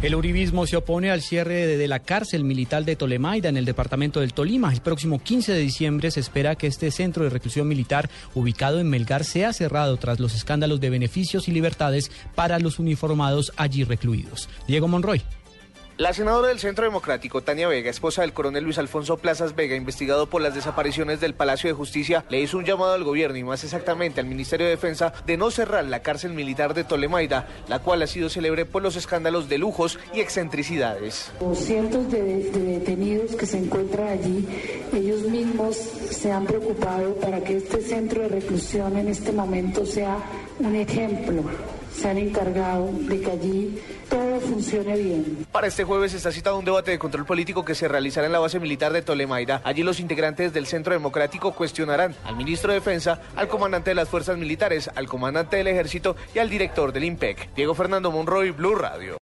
El uribismo se opone al cierre de, la cárcel militar de Tolemaida en el departamento del Tolima. El próximo 15 de diciembre se espera que este centro de reclusión militar ubicado en Melgar sea cerrado tras los escándalos de beneficios y libertades para los uniformados allí recluidos. Diego Monroy. La senadora del Centro Democrático, Tania Vega, esposa del coronel Luis Alfonso Plazas Vega, investigado por las desapariciones del Palacio de Justicia, le hizo un llamado al gobierno y más exactamente al Ministerio de Defensa de no cerrar la cárcel militar de Tolemaida, la cual ha sido célebre por los escándalos de lujos y excentricidades. Cientos de, de detenidos que se encuentran allí, ellos mismos se han preocupado para que este centro de reclusión en este momento sea un ejemplo se han encargado de que allí todo funcione bien. Para este jueves está citado un debate de control político que se realizará en la base militar de Tolemaida. Allí los integrantes del Centro Democrático cuestionarán al ministro de Defensa, al comandante de las Fuerzas Militares, al comandante del Ejército y al director del IMPEC. Diego Fernando Monroy, Blue Radio.